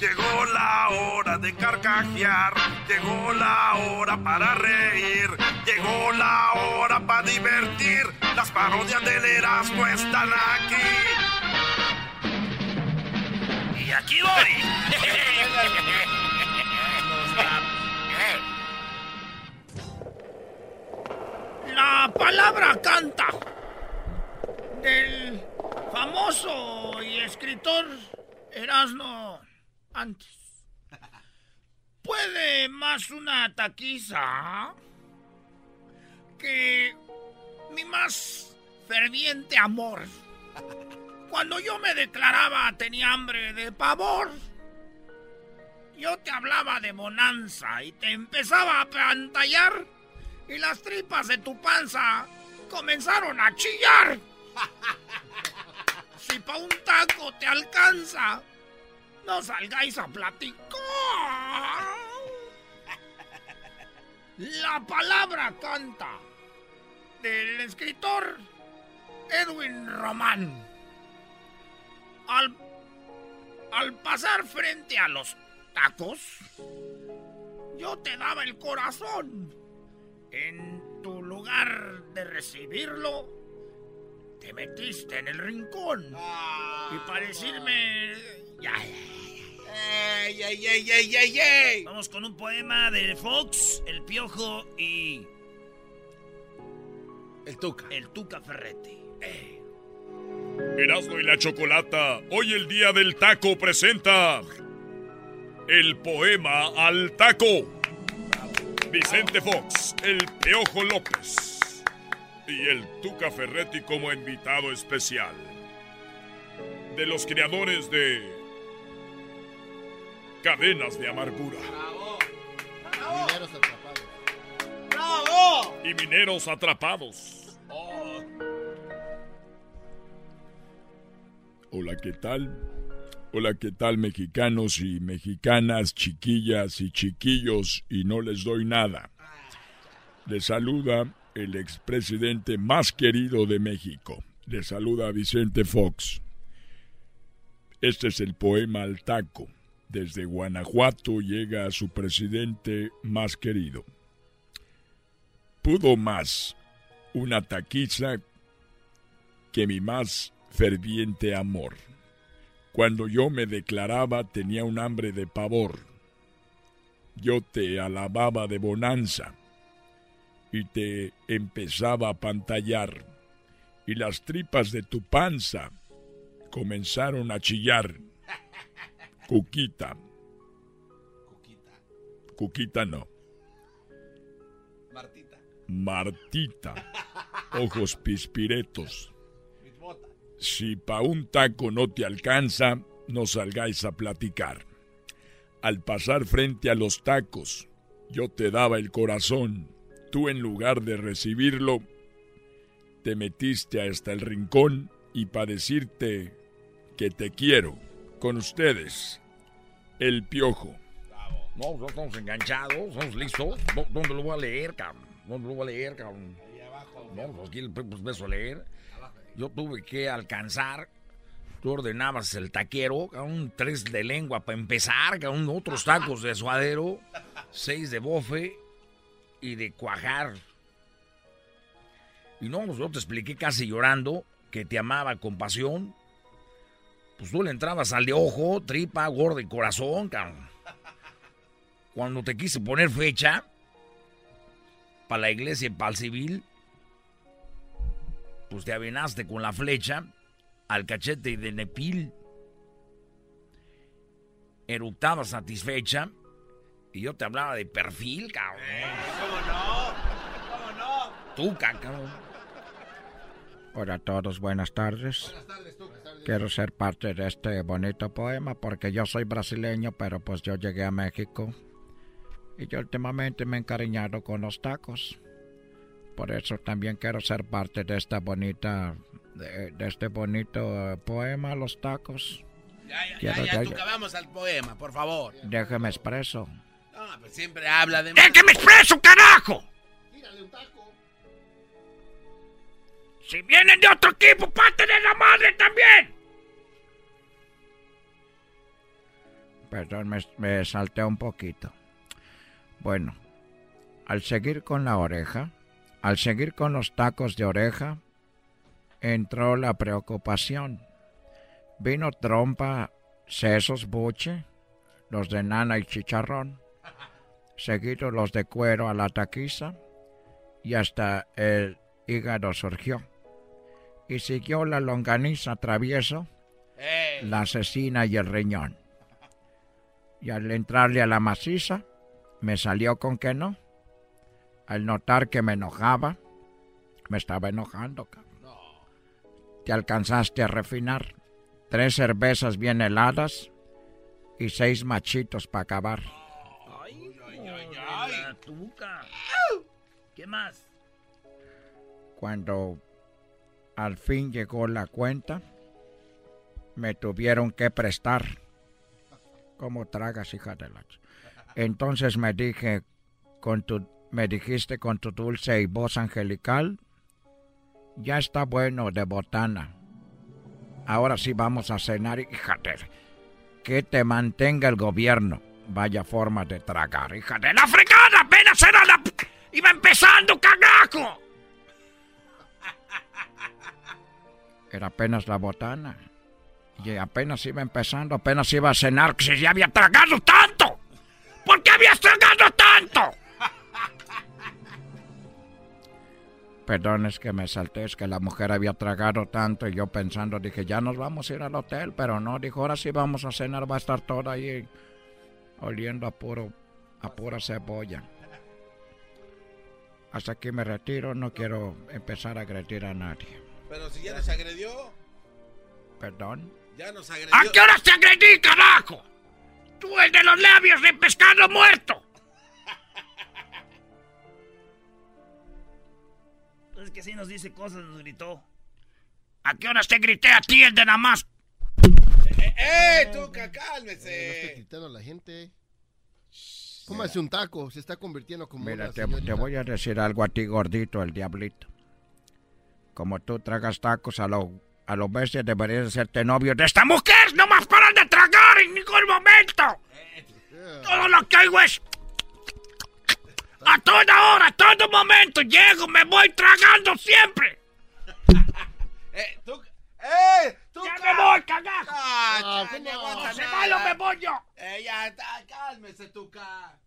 Llegó la hora de carcajear, llegó la hora para reír, llegó la hora para divertir. Las parodias del Erasmo están aquí. Y aquí voy. La palabra canta del famoso y escritor Erasmo antes. ¿Puede más una taquiza que mi más ferviente amor? Cuando yo me declaraba tenía hambre de pavor. Yo te hablaba de bonanza y te empezaba a pantallar y las tripas de tu panza comenzaron a chillar. Si pa' un taco te alcanza, no salgáis a platicar. La palabra canta del escritor Edwin Román. Al, al pasar frente a los tacos, yo te daba el corazón. En tu lugar de recibirlo, te metiste en el rincón. Y para decirme... Ya, ¡Ey, ey, ey, ey, ey, ey! Vamos con un poema de Fox, El Piojo y... El Tuca. El Tuca Ferretti. Eh. Erasmo y la Chocolata, hoy el día del taco presenta el poema al taco. Vicente Fox, el Piojo López y el Tuca Ferretti como invitado especial. De los creadores de Cadenas de Amargura. Mineros atrapados. ¡Bravo! Y Mineros Atrapados. Hola, ¿qué tal? Hola, ¿qué tal mexicanos y mexicanas, chiquillas y chiquillos? Y no les doy nada. Les saluda el expresidente más querido de México. Les saluda Vicente Fox. Este es el poema al taco. Desde Guanajuato llega a su presidente más querido. Pudo más una taquiza que mi más ferviente amor. Cuando yo me declaraba tenía un hambre de pavor. Yo te alababa de bonanza y te empezaba a pantallar y las tripas de tu panza comenzaron a chillar. Cuquita. Cuquita. Cuquita no. Martita. Martita. Ojos pispiretos. Si pa' un taco no te alcanza, no salgáis a platicar. Al pasar frente a los tacos, yo te daba el corazón. Tú en lugar de recibirlo, te metiste hasta el rincón y para decirte que te quiero. Con ustedes, el piojo. No, ya estamos enganchados, estamos listos. ¿Dó- ¿Dónde lo voy a leer, cabrón? ¿Dónde lo voy a leer, cabrón? Ahí abajo. No, pues aquí pues, beso a leer. Yo tuve que alcanzar. Tú ordenabas el taquero, cabrón, tres de lengua para empezar, cabrón, otros tacos de suadero, seis de bofe y de cuajar. Y no, pues yo te expliqué casi llorando que te amaba con pasión. Pues tú le entrabas al de ojo, tripa, gordo y corazón. Cuando te quise poner fecha para la iglesia y para el civil, pues te avenaste con la flecha al cachete de Nepil. Eructabas satisfecha y yo te hablaba de perfil, cabrón. ¿Cómo no? ¿Cómo no? Tú, cabrón. Hola a todos, buenas tardes. Buenas tardes, Tuca. Quiero ser parte de este bonito poema porque yo soy brasileño, pero pues yo llegué a México y yo últimamente me he encariñado con los tacos. Por eso también quiero ser parte de esta bonita, de, de este bonito eh, poema, los tacos. Ya, ya, Quiero- ya, ya- ya, Tuca, vamos al poema, por favor. Déjeme expreso. No, pues siempre habla de... ¡Déjeme expreso, carajo! Tírale un taco. Si vienen de otro equipo, parte de la madre también. Perdón, me, me salté un poquito. Bueno, al seguir con la oreja, al seguir con los tacos de oreja, entró la preocupación. Vino trompa, sesos, buche, los de nana y chicharrón, seguidos los de cuero a la taquiza, y hasta el hígado surgió. Y siguió la longaniza travieso, la asesina y el riñón. Y al entrarle a la maciza, me salió con que no. Al notar que me enojaba, me estaba enojando. Te alcanzaste a refinar. Tres cervezas bien heladas y seis machitos para acabar. Ay, ay, ¿Qué más? Cuando al fin llegó la cuenta, me tuvieron que prestar. ¿Cómo tragas, hija de la... Entonces me dije, con tu, me dijiste con tu dulce y voz angelical, ya está bueno de botana. Ahora sí vamos a cenar, hija de... Que te mantenga el gobierno. Vaya forma de tragar, hija de la fregada. Era la... Iba empezando, cagaco. Era apenas la botana. Y apenas iba empezando, apenas iba a cenar, que se ya había tragado tanto. ¿Por qué habías tragado tanto? Perdón, es que me salté, es que la mujer había tragado tanto y yo pensando, dije, ya nos vamos a ir al hotel, pero no, dijo, ahora sí vamos a cenar, va a estar toda ahí oliendo a puro, a pura cebolla. Hasta aquí me retiro, no quiero empezar a agredir a nadie. Pero si ya nos agredió. ¿Perdón? Ya nos agredió. ¿A qué hora te agredí, carajo? Tú el de los labios de pescado muerto. Es que si nos dice cosas, nos gritó. ¿A qué horas te grité a ti, el de nada más? ¡Eh, eh tú, cálmese! No esté gritando a la gente. Cómase un taco, se está convirtiendo como Mira, te, te, voy a decir algo a ti, gordito, el diablito. Como tú tragas tacos a los a los bestias deberías hacerte novio de esta mujer. No más paran de tragar en ningún momento. Todo lo que hago es a toda hora, a todo momento llego, me voy tragando siempre. eh, tú, eh, ya me voy, cagajo. Ah, no, se va, me voy yo. Eh, ya, cálmese, Tuca.